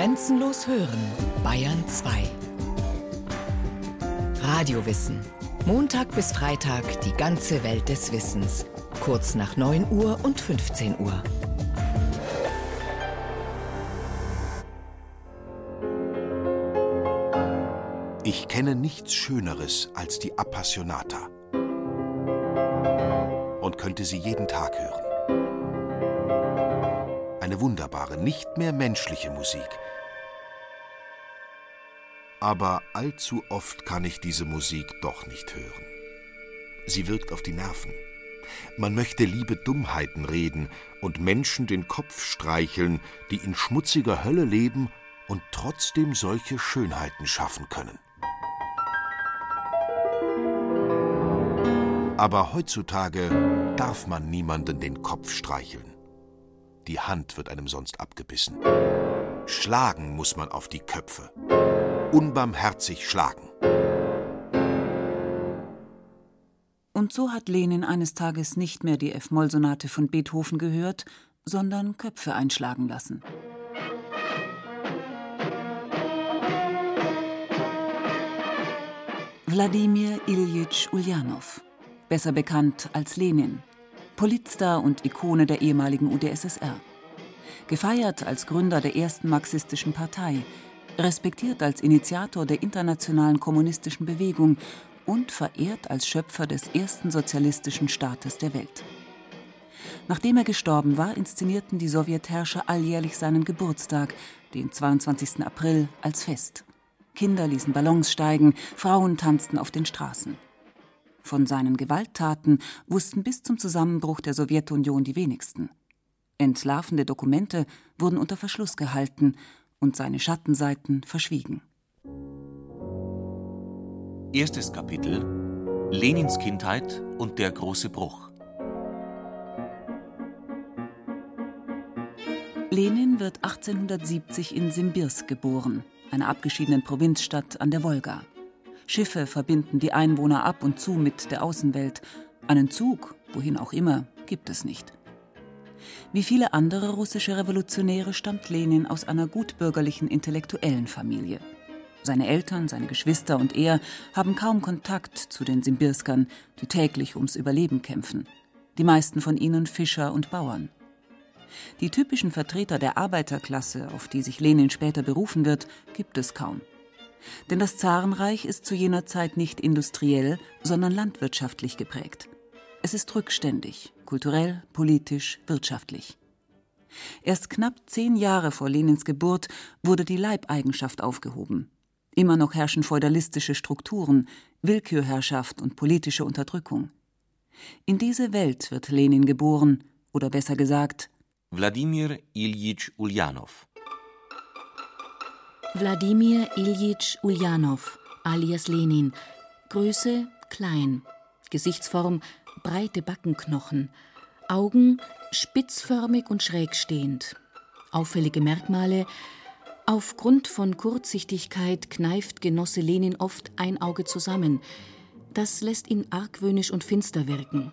Grenzenlos hören, Bayern 2. Radiowissen. Montag bis Freitag die ganze Welt des Wissens. Kurz nach 9 Uhr und 15 Uhr. Ich kenne nichts Schöneres als die Appassionata und könnte sie jeden Tag hören. Eine wunderbare, nicht mehr menschliche Musik. Aber allzu oft kann ich diese Musik doch nicht hören. Sie wirkt auf die Nerven. Man möchte liebe Dummheiten reden und Menschen den Kopf streicheln, die in schmutziger Hölle leben und trotzdem solche Schönheiten schaffen können. Aber heutzutage darf man niemanden den Kopf streicheln. Die Hand wird einem sonst abgebissen. Schlagen muss man auf die Köpfe. Unbarmherzig schlagen. Und so hat Lenin eines Tages nicht mehr die F-Moll-Sonate von Beethoven gehört, sondern Köpfe einschlagen lassen. Wladimir Iljitsch Ulyanov besser bekannt als Lenin, Politstar und Ikone der ehemaligen UdSSR. Gefeiert als Gründer der ersten marxistischen Partei, respektiert als Initiator der internationalen kommunistischen Bewegung und verehrt als Schöpfer des ersten sozialistischen Staates der Welt. Nachdem er gestorben war, inszenierten die Sowjetherrscher alljährlich seinen Geburtstag, den 22. April, als Fest. Kinder ließen Ballons steigen, Frauen tanzten auf den Straßen. Von seinen Gewalttaten wussten bis zum Zusammenbruch der Sowjetunion die wenigsten. Entlarvende Dokumente wurden unter Verschluss gehalten und seine Schattenseiten verschwiegen. Erstes Kapitel Lenins Kindheit und der große Bruch. Lenin wird 1870 in Simbirsk geboren, einer abgeschiedenen Provinzstadt an der Wolga. Schiffe verbinden die Einwohner ab und zu mit der Außenwelt. Einen Zug, wohin auch immer, gibt es nicht. Wie viele andere russische Revolutionäre stammt Lenin aus einer gutbürgerlichen intellektuellen Familie. Seine Eltern, seine Geschwister und er haben kaum Kontakt zu den Simbirskern, die täglich ums Überleben kämpfen. Die meisten von ihnen Fischer und Bauern. Die typischen Vertreter der Arbeiterklasse, auf die sich Lenin später berufen wird, gibt es kaum. Denn das Zarenreich ist zu jener Zeit nicht industriell, sondern landwirtschaftlich geprägt. Es ist rückständig, kulturell, politisch, wirtschaftlich. Erst knapp zehn Jahre vor Lenins Geburt wurde die Leibeigenschaft aufgehoben. Immer noch herrschen feudalistische Strukturen, Willkürherrschaft und politische Unterdrückung. In diese Welt wird Lenin geboren, oder besser gesagt, Wladimir Iljitsch Ulyanov Wladimir Iljitsch Ulyanov, alias Lenin. Größe klein. Gesichtsform breite Backenknochen. Augen spitzförmig und schräg stehend. Auffällige Merkmale Aufgrund von Kurzsichtigkeit kneift Genosse Lenin oft ein Auge zusammen. Das lässt ihn argwöhnisch und finster wirken.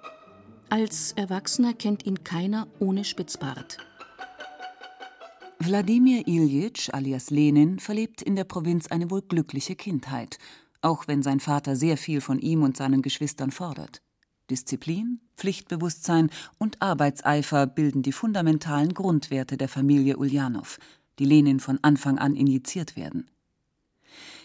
Als Erwachsener kennt ihn keiner ohne Spitzbart. Wladimir Iljitsch alias Lenin verlebt in der Provinz eine wohl glückliche Kindheit, auch wenn sein Vater sehr viel von ihm und seinen Geschwistern fordert. Disziplin, Pflichtbewusstsein und Arbeitseifer bilden die fundamentalen Grundwerte der Familie Ulyanov, die Lenin von Anfang an injiziert werden.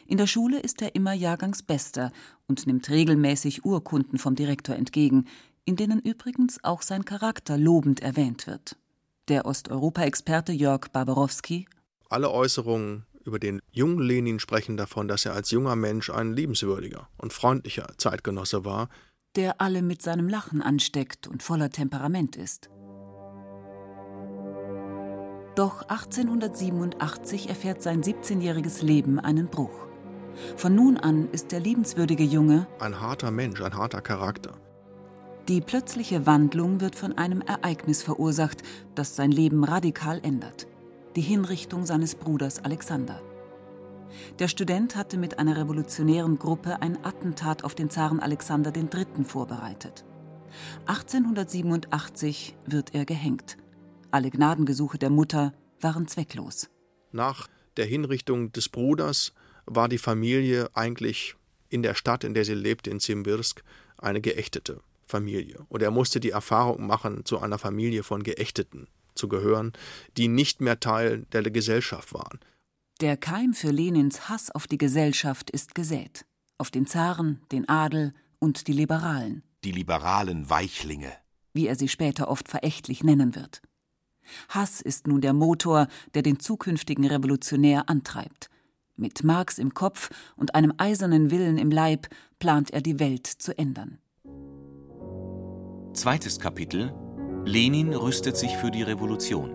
In der Schule ist er immer Jahrgangsbester und nimmt regelmäßig Urkunden vom Direktor entgegen, in denen übrigens auch sein Charakter lobend erwähnt wird. Der Osteuropa-Experte Jörg Barbarowski. Alle Äußerungen über den jungen Lenin sprechen davon, dass er als junger Mensch ein liebenswürdiger und freundlicher Zeitgenosse war, der alle mit seinem Lachen ansteckt und voller Temperament ist. Doch 1887 erfährt sein 17-jähriges Leben einen Bruch. Von nun an ist der liebenswürdige Junge ein harter Mensch, ein harter Charakter. Die plötzliche Wandlung wird von einem Ereignis verursacht, das sein Leben radikal ändert. Die Hinrichtung seines Bruders Alexander. Der Student hatte mit einer revolutionären Gruppe ein Attentat auf den Zaren Alexander III. vorbereitet. 1887 wird er gehängt. Alle Gnadengesuche der Mutter waren zwecklos. Nach der Hinrichtung des Bruders war die Familie eigentlich in der Stadt, in der sie lebte, in Simbirsk, eine geächtete Familie. Und er musste die Erfahrung machen, zu einer Familie von Geächteten zu gehören, die nicht mehr Teil der Gesellschaft waren. Der Keim für Lenins Hass auf die Gesellschaft ist gesät. Auf den Zaren, den Adel und die Liberalen. Die liberalen Weichlinge. Wie er sie später oft verächtlich nennen wird. Hass ist nun der Motor, der den zukünftigen Revolutionär antreibt. Mit Marx im Kopf und einem eisernen Willen im Leib plant er die Welt zu ändern. Zweites Kapitel Lenin rüstet sich für die Revolution.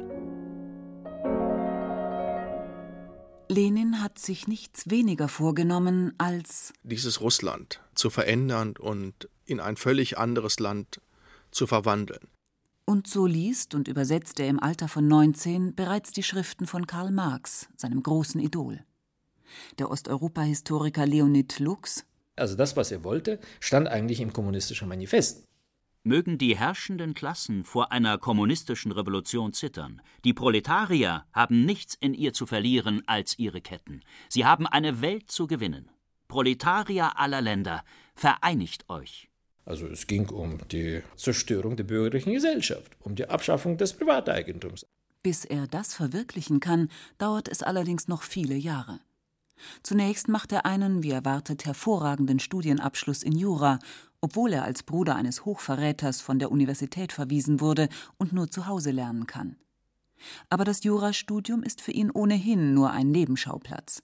Lenin hat sich nichts weniger vorgenommen, als dieses Russland zu verändern und in ein völlig anderes Land zu verwandeln. Und so liest und übersetzt er im Alter von 19 bereits die Schriften von Karl Marx, seinem großen Idol. Der Osteuropa-Historiker Leonid Lux. Also das, was er wollte, stand eigentlich im kommunistischen Manifest. Mögen die herrschenden Klassen vor einer kommunistischen Revolution zittern. Die Proletarier haben nichts in ihr zu verlieren als ihre Ketten. Sie haben eine Welt zu gewinnen. Proletarier aller Länder, vereinigt euch. Also es ging um die Zerstörung der bürgerlichen Gesellschaft, um die Abschaffung des Privateigentums. Bis er das verwirklichen kann, dauert es allerdings noch viele Jahre. Zunächst macht er einen, wie erwartet, hervorragenden Studienabschluss in Jura, obwohl er als Bruder eines Hochverräters von der Universität verwiesen wurde und nur zu Hause lernen kann. Aber das Jurastudium ist für ihn ohnehin nur ein Nebenschauplatz.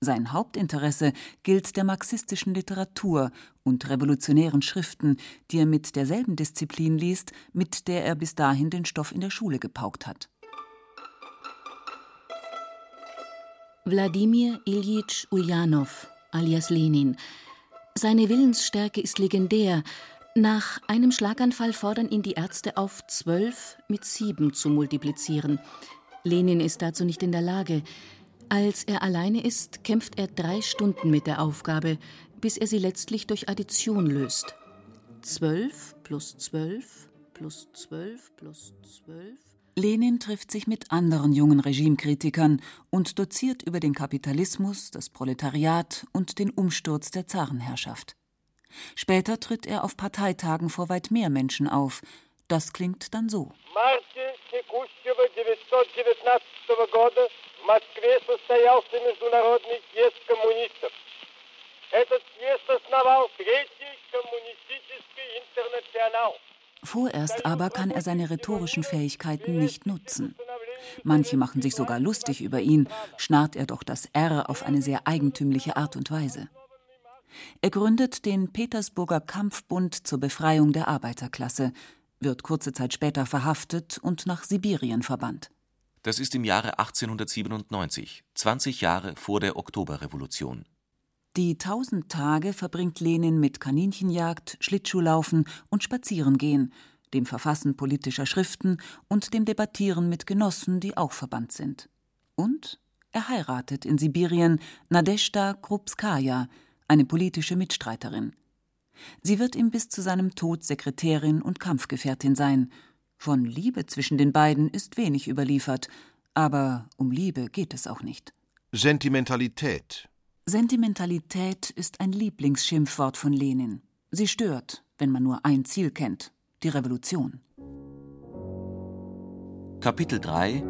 Sein Hauptinteresse gilt der marxistischen Literatur und revolutionären Schriften, die er mit derselben Disziplin liest, mit der er bis dahin den Stoff in der Schule gepaukt hat. Wladimir Iljitsch Uljanov, alias Lenin. Seine Willensstärke ist legendär. Nach einem Schlaganfall fordern ihn die Ärzte auf, zwölf mit sieben zu multiplizieren. Lenin ist dazu nicht in der Lage. Als er alleine ist, kämpft er drei Stunden mit der Aufgabe, bis er sie letztlich durch Addition löst. Zwölf plus zwölf plus zwölf plus zwölf Lenin trifft sich mit anderen jungen Regimekritikern und doziert über den Kapitalismus, das Proletariat und den Umsturz der Zarenherrschaft. Später tritt er auf Parteitagen vor weit mehr Menschen auf. Das klingt dann so. Этот съезд основал Третий коммунистический интернационал. Vorerst aber kann er seine rhetorischen Fähigkeiten nicht nutzen. Manche machen sich sogar lustig über ihn, schnarrt er doch das R auf eine sehr eigentümliche Art und Weise. Er gründet den Petersburger Kampfbund zur Befreiung der Arbeiterklasse, wird kurze Zeit später verhaftet und nach Sibirien verbannt. Das ist im Jahre 1897, 20 Jahre vor der Oktoberrevolution. Die tausend Tage verbringt Lenin mit Kaninchenjagd, Schlittschuhlaufen und Spazierengehen, dem Verfassen politischer Schriften und dem Debattieren mit Genossen, die auch verbannt sind. Und er heiratet in Sibirien Nadeshda Krupskaja, eine politische Mitstreiterin. Sie wird ihm bis zu seinem Tod Sekretärin und Kampfgefährtin sein. Von Liebe zwischen den beiden ist wenig überliefert, aber um Liebe geht es auch nicht. Sentimentalität, Sentimentalität ist ein Lieblingsschimpfwort von Lenin. Sie stört, wenn man nur ein Ziel kennt, die Revolution. Kapitel 3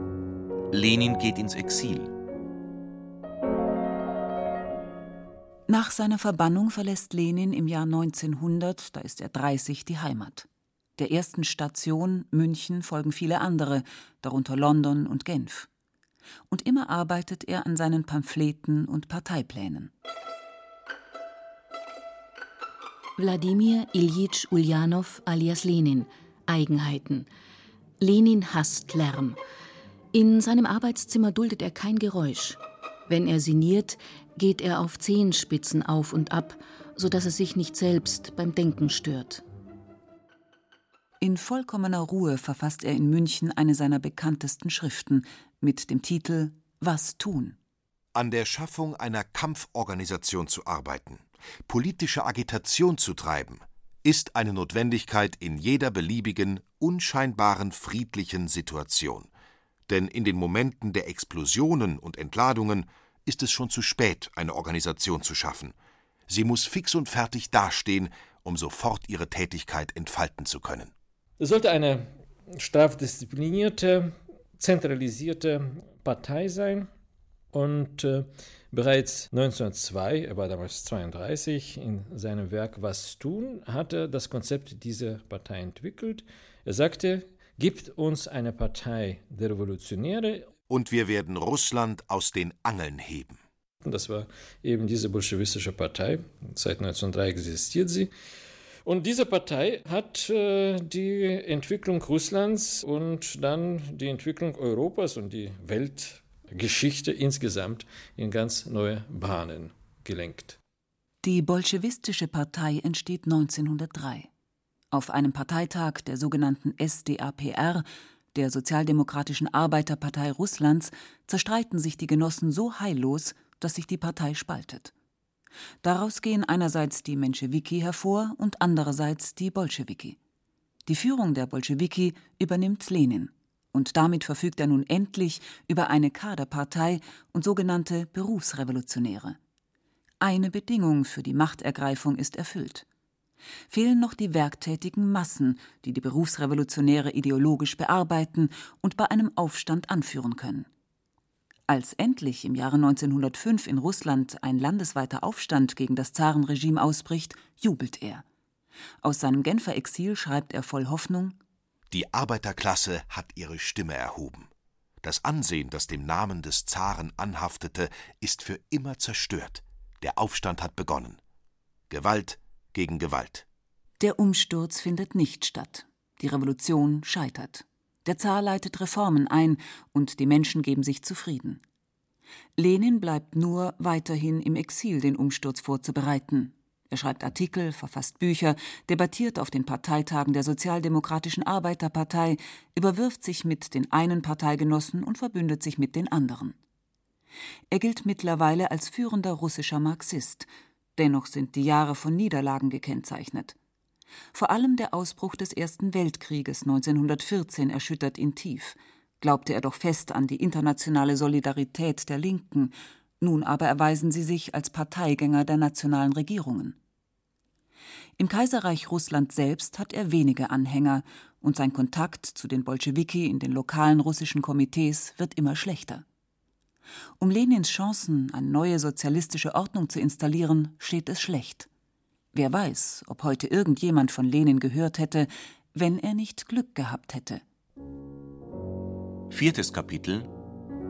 Lenin geht ins Exil. Nach seiner Verbannung verlässt Lenin im Jahr 1900, da ist er 30, die Heimat. Der ersten Station München folgen viele andere, darunter London und Genf und immer arbeitet er an seinen Pamphleten und Parteiplänen. Wladimir Iljitsch Uljanov alias Lenin Eigenheiten Lenin hasst Lärm. In seinem Arbeitszimmer duldet er kein Geräusch. Wenn er sinniert, geht er auf Zehenspitzen auf und ab, so dass er sich nicht selbst beim Denken stört. In vollkommener Ruhe verfasst er in München eine seiner bekanntesten Schriften mit dem Titel Was tun? An der Schaffung einer Kampforganisation zu arbeiten, politische Agitation zu treiben, ist eine Notwendigkeit in jeder beliebigen, unscheinbaren friedlichen Situation. Denn in den Momenten der Explosionen und Entladungen ist es schon zu spät, eine Organisation zu schaffen. Sie muss fix und fertig dastehen, um sofort ihre Tätigkeit entfalten zu können. Es sollte eine strafdisziplinierte, zentralisierte Partei sein. Und äh, bereits 1902, er war damals 32, in seinem Werk Was tun, hat er das Konzept dieser Partei entwickelt. Er sagte, gibt uns eine Partei der Revolutionäre. Und wir werden Russland aus den Angeln heben. Das war eben diese bolschewistische Partei. Seit 1903 existiert sie. Und diese Partei hat äh, die Entwicklung Russlands und dann die Entwicklung Europas und die Weltgeschichte insgesamt in ganz neue Bahnen gelenkt. Die bolschewistische Partei entsteht 1903. Auf einem Parteitag der sogenannten SDAPR, der Sozialdemokratischen Arbeiterpartei Russlands, zerstreiten sich die Genossen so heillos, dass sich die Partei spaltet. Daraus gehen einerseits die Menschewiki hervor und andererseits die Bolschewiki. Die Führung der Bolschewiki übernimmt Lenin. Und damit verfügt er nun endlich über eine Kaderpartei und sogenannte Berufsrevolutionäre. Eine Bedingung für die Machtergreifung ist erfüllt. Fehlen noch die werktätigen Massen, die die Berufsrevolutionäre ideologisch bearbeiten und bei einem Aufstand anführen können. Als endlich im Jahre 1905 in Russland ein landesweiter Aufstand gegen das Zarenregime ausbricht, jubelt er. Aus seinem Genfer Exil schreibt er voll Hoffnung Die Arbeiterklasse hat ihre Stimme erhoben. Das Ansehen, das dem Namen des Zaren anhaftete, ist für immer zerstört. Der Aufstand hat begonnen. Gewalt gegen Gewalt. Der Umsturz findet nicht statt. Die Revolution scheitert. Der Zar leitet Reformen ein und die Menschen geben sich zufrieden. Lenin bleibt nur weiterhin im Exil, den Umsturz vorzubereiten. Er schreibt Artikel, verfasst Bücher, debattiert auf den Parteitagen der Sozialdemokratischen Arbeiterpartei, überwirft sich mit den einen Parteigenossen und verbündet sich mit den anderen. Er gilt mittlerweile als führender russischer Marxist. Dennoch sind die Jahre von Niederlagen gekennzeichnet. Vor allem der Ausbruch des Ersten Weltkrieges 1914 erschüttert ihn tief. Glaubte er doch fest an die internationale Solidarität der Linken, nun aber erweisen sie sich als Parteigänger der nationalen Regierungen. Im Kaiserreich Russland selbst hat er wenige Anhänger und sein Kontakt zu den Bolschewiki in den lokalen russischen Komitees wird immer schlechter. Um Lenins Chancen, eine neue sozialistische Ordnung zu installieren, steht es schlecht. Wer weiß, ob heute irgendjemand von Lenin gehört hätte, wenn er nicht Glück gehabt hätte. Viertes Kapitel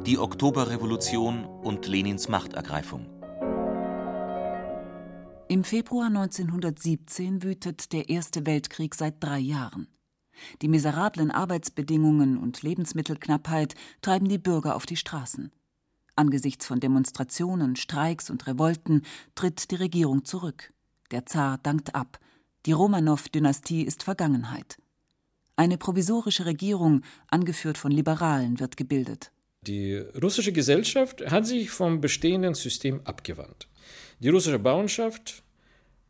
Die Oktoberrevolution und Lenins Machtergreifung. Im Februar 1917 wütet der Erste Weltkrieg seit drei Jahren. Die miserablen Arbeitsbedingungen und Lebensmittelknappheit treiben die Bürger auf die Straßen. Angesichts von Demonstrationen, Streiks und Revolten tritt die Regierung zurück. Der Zar dankt ab. Die Romanow-Dynastie ist Vergangenheit. Eine provisorische Regierung, angeführt von Liberalen, wird gebildet. Die russische Gesellschaft hat sich vom bestehenden System abgewandt. Die russische Bauernschaft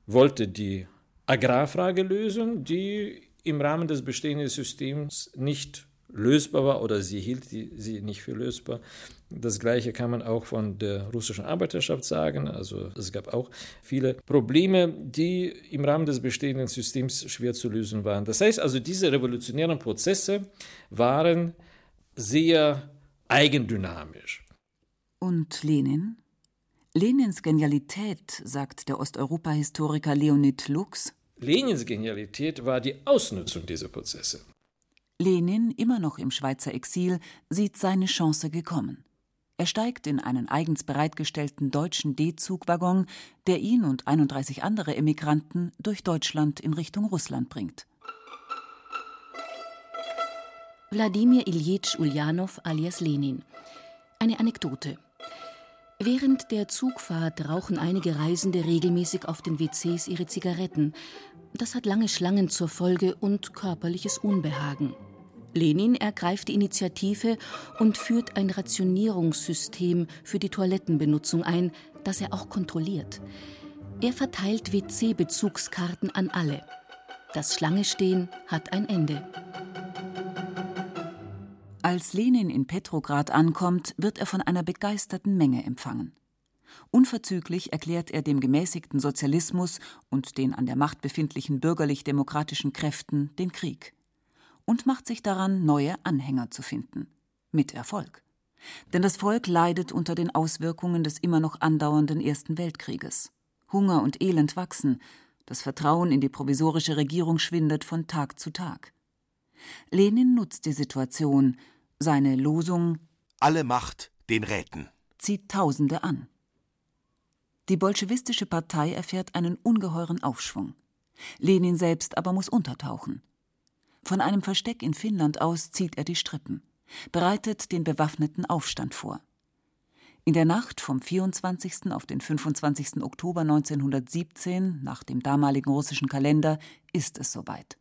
wollte die Agrarfrage lösen, die im Rahmen des bestehenden Systems nicht lösbar war oder sie hielt sie nicht für lösbar. Das Gleiche kann man auch von der russischen Arbeiterschaft sagen. Also es gab auch viele Probleme, die im Rahmen des bestehenden Systems schwer zu lösen waren. Das heißt also, diese revolutionären Prozesse waren sehr eigendynamisch. Und Lenin? Lenins Genialität, sagt der Osteuropa-Historiker Leonid Lux. Lenins Genialität war die Ausnutzung dieser Prozesse. Lenin, immer noch im Schweizer Exil, sieht seine Chance gekommen. Er steigt in einen eigens bereitgestellten deutschen D-Zugwaggon, der ihn und 31 andere Emigranten durch Deutschland in Richtung Russland bringt. Wladimir Iljitsch Uljanow alias Lenin. Eine Anekdote. Während der Zugfahrt rauchen einige Reisende regelmäßig auf den WCs ihre Zigaretten. Das hat lange Schlangen zur Folge und körperliches Unbehagen. Lenin ergreift die Initiative und führt ein Rationierungssystem für die Toilettenbenutzung ein, das er auch kontrolliert. Er verteilt WC-Bezugskarten an alle. Das Schlangestehen hat ein Ende. Als Lenin in Petrograd ankommt, wird er von einer begeisterten Menge empfangen. Unverzüglich erklärt er dem gemäßigten Sozialismus und den an der Macht befindlichen bürgerlich-demokratischen Kräften den Krieg und macht sich daran, neue Anhänger zu finden. Mit Erfolg. Denn das Volk leidet unter den Auswirkungen des immer noch andauernden Ersten Weltkrieges. Hunger und Elend wachsen, das Vertrauen in die provisorische Regierung schwindet von Tag zu Tag. Lenin nutzt die Situation, seine Losung Alle Macht den Räten zieht Tausende an. Die bolschewistische Partei erfährt einen ungeheuren Aufschwung. Lenin selbst aber muss untertauchen. Von einem Versteck in Finnland aus zieht er die Strippen, bereitet den bewaffneten Aufstand vor. In der Nacht vom 24. auf den 25. Oktober 1917, nach dem damaligen russischen Kalender, ist es soweit.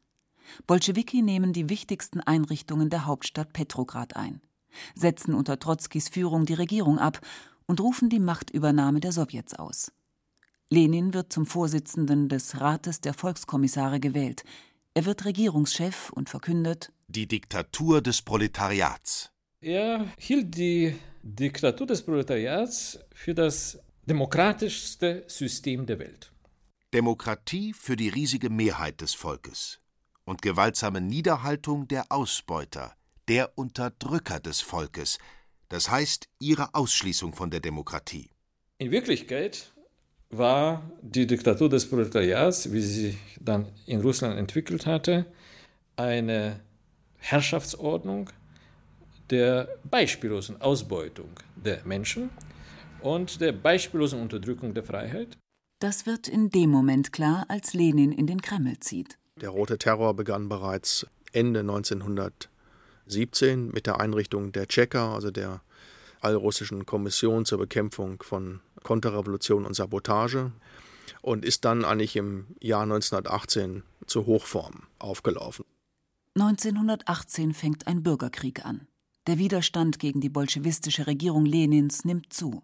Bolschewiki nehmen die wichtigsten Einrichtungen der Hauptstadt Petrograd ein, setzen unter Trotzkis Führung die Regierung ab und rufen die Machtübernahme der Sowjets aus. Lenin wird zum Vorsitzenden des Rates der Volkskommissare gewählt. Er wird Regierungschef und verkündet Die Diktatur des Proletariats. Er hielt die Diktatur des Proletariats für das demokratischste System der Welt. Demokratie für die riesige Mehrheit des Volkes und gewaltsame Niederhaltung der Ausbeuter, der Unterdrücker des Volkes, das heißt ihre Ausschließung von der Demokratie. In Wirklichkeit war die Diktatur des Proletariats, wie sie sich dann in Russland entwickelt hatte, eine Herrschaftsordnung der beispiellosen Ausbeutung der Menschen und der beispiellosen Unterdrückung der Freiheit. Das wird in dem Moment klar, als Lenin in den Kreml zieht. Der rote Terror begann bereits Ende 1917 mit der Einrichtung der Tscheker, also der allrussischen Kommission zur Bekämpfung von Konterrevolution und Sabotage und ist dann eigentlich im Jahr 1918 zur Hochform aufgelaufen. 1918 fängt ein Bürgerkrieg an. Der Widerstand gegen die bolschewistische Regierung Lenins nimmt zu.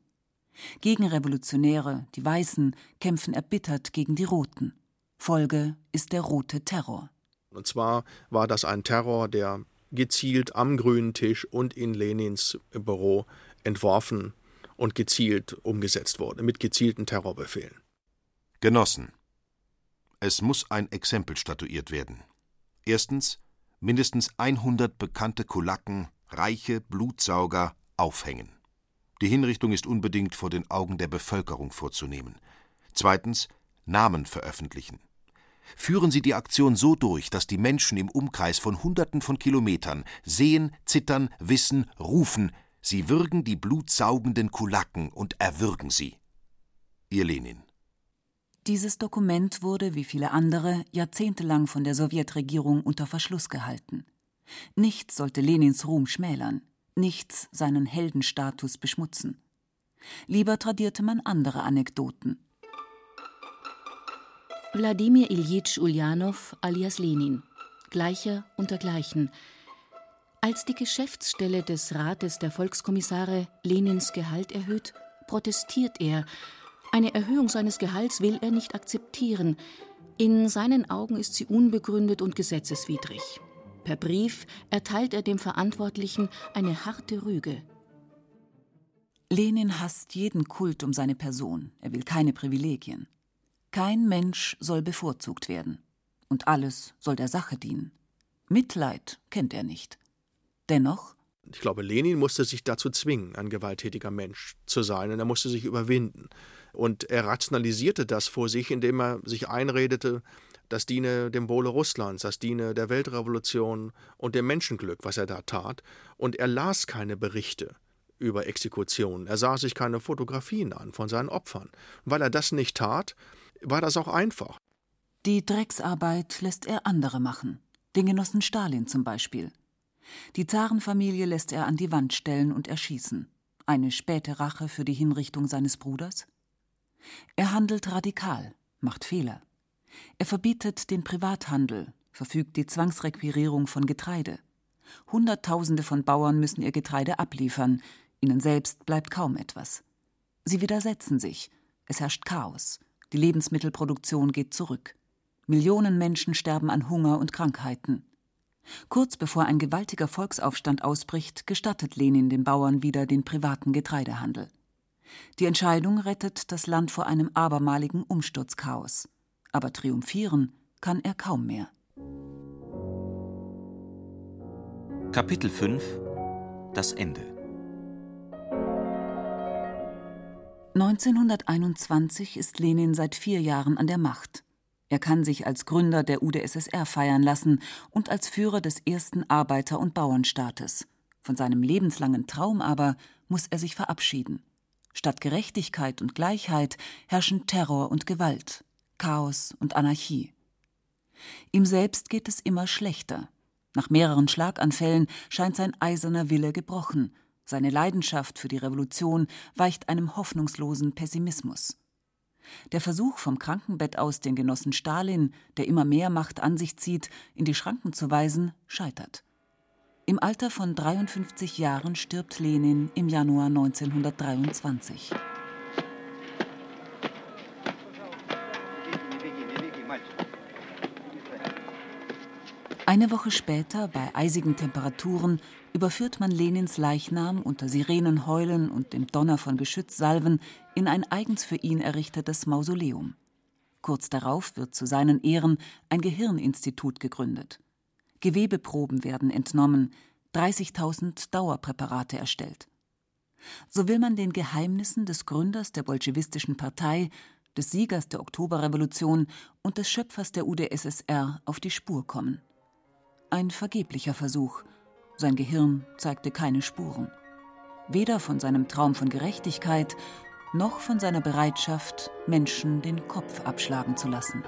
Gegenrevolutionäre, die Weißen, kämpfen erbittert gegen die Roten. Folge ist der rote Terror. Und zwar war das ein Terror, der gezielt am grünen Tisch und in Lenins Büro entworfen und gezielt umgesetzt wurde, mit gezielten Terrorbefehlen. Genossen, es muss ein Exempel statuiert werden. Erstens mindestens 100 bekannte Kulaken, reiche Blutsauger aufhängen. Die Hinrichtung ist unbedingt vor den Augen der Bevölkerung vorzunehmen. Zweitens Namen veröffentlichen. Führen Sie die Aktion so durch, dass die Menschen im Umkreis von Hunderten von Kilometern sehen, zittern, wissen, rufen, sie würgen die blutsaugenden Kulaken und erwürgen sie. Ihr Lenin. Dieses Dokument wurde, wie viele andere, jahrzehntelang von der Sowjetregierung unter Verschluss gehalten. Nichts sollte Lenins Ruhm schmälern, nichts seinen Heldenstatus beschmutzen. Lieber tradierte man andere Anekdoten. Wladimir Iljitsch Uljanow alias Lenin, Gleicher unter Gleichen. Als die Geschäftsstelle des Rates der Volkskommissare Lenins Gehalt erhöht, protestiert er. Eine Erhöhung seines Gehalts will er nicht akzeptieren. In seinen Augen ist sie unbegründet und gesetzeswidrig. Per Brief erteilt er dem Verantwortlichen eine harte Rüge. Lenin hasst jeden Kult um seine Person. Er will keine Privilegien. Kein Mensch soll bevorzugt werden. Und alles soll der Sache dienen. Mitleid kennt er nicht. Dennoch ich glaube, Lenin musste sich dazu zwingen, ein gewalttätiger Mensch zu sein, und er musste sich überwinden. Und er rationalisierte das vor sich, indem er sich einredete, das diene dem Wohle Russlands, das diene der Weltrevolution und dem Menschenglück, was er da tat. Und er las keine Berichte über Exekutionen, er sah sich keine Fotografien an von seinen Opfern. Und weil er das nicht tat, war das auch einfach. Die Drecksarbeit lässt er andere machen, den Genossen Stalin zum Beispiel. Die Zarenfamilie lässt er an die Wand stellen und erschießen. Eine späte Rache für die Hinrichtung seines Bruders? Er handelt radikal, macht Fehler. Er verbietet den Privathandel, verfügt die Zwangsrequirierung von Getreide. Hunderttausende von Bauern müssen ihr Getreide abliefern, ihnen selbst bleibt kaum etwas. Sie widersetzen sich, es herrscht Chaos, die Lebensmittelproduktion geht zurück. Millionen Menschen sterben an Hunger und Krankheiten. Kurz bevor ein gewaltiger Volksaufstand ausbricht, gestattet Lenin den Bauern wieder den privaten Getreidehandel. Die Entscheidung rettet das Land vor einem abermaligen Umsturzchaos. Aber triumphieren kann er kaum mehr. Kapitel 5 Das Ende 1921 ist Lenin seit vier Jahren an der Macht. Er kann sich als Gründer der UdSSR feiern lassen und als Führer des ersten Arbeiter- und Bauernstaates. Von seinem lebenslangen Traum aber muss er sich verabschieden. Statt Gerechtigkeit und Gleichheit herrschen Terror und Gewalt, Chaos und Anarchie. Ihm selbst geht es immer schlechter. Nach mehreren Schlaganfällen scheint sein eiserner Wille gebrochen. Seine Leidenschaft für die Revolution weicht einem hoffnungslosen Pessimismus. Der Versuch, vom Krankenbett aus den Genossen Stalin, der immer mehr Macht an sich zieht, in die Schranken zu weisen, scheitert. Im Alter von 53 Jahren stirbt Lenin im Januar 1923. Eine Woche später, bei eisigen Temperaturen, überführt man Lenins Leichnam unter Sirenenheulen und dem Donner von Geschützsalven in ein eigens für ihn errichtetes Mausoleum. Kurz darauf wird zu seinen Ehren ein Gehirninstitut gegründet. Gewebeproben werden entnommen, 30.000 Dauerpräparate erstellt. So will man den Geheimnissen des Gründers der bolschewistischen Partei, des Siegers der Oktoberrevolution und des Schöpfers der UdSSR auf die Spur kommen. Ein vergeblicher Versuch. Sein Gehirn zeigte keine Spuren. Weder von seinem Traum von Gerechtigkeit noch von seiner Bereitschaft, Menschen den Kopf abschlagen zu lassen.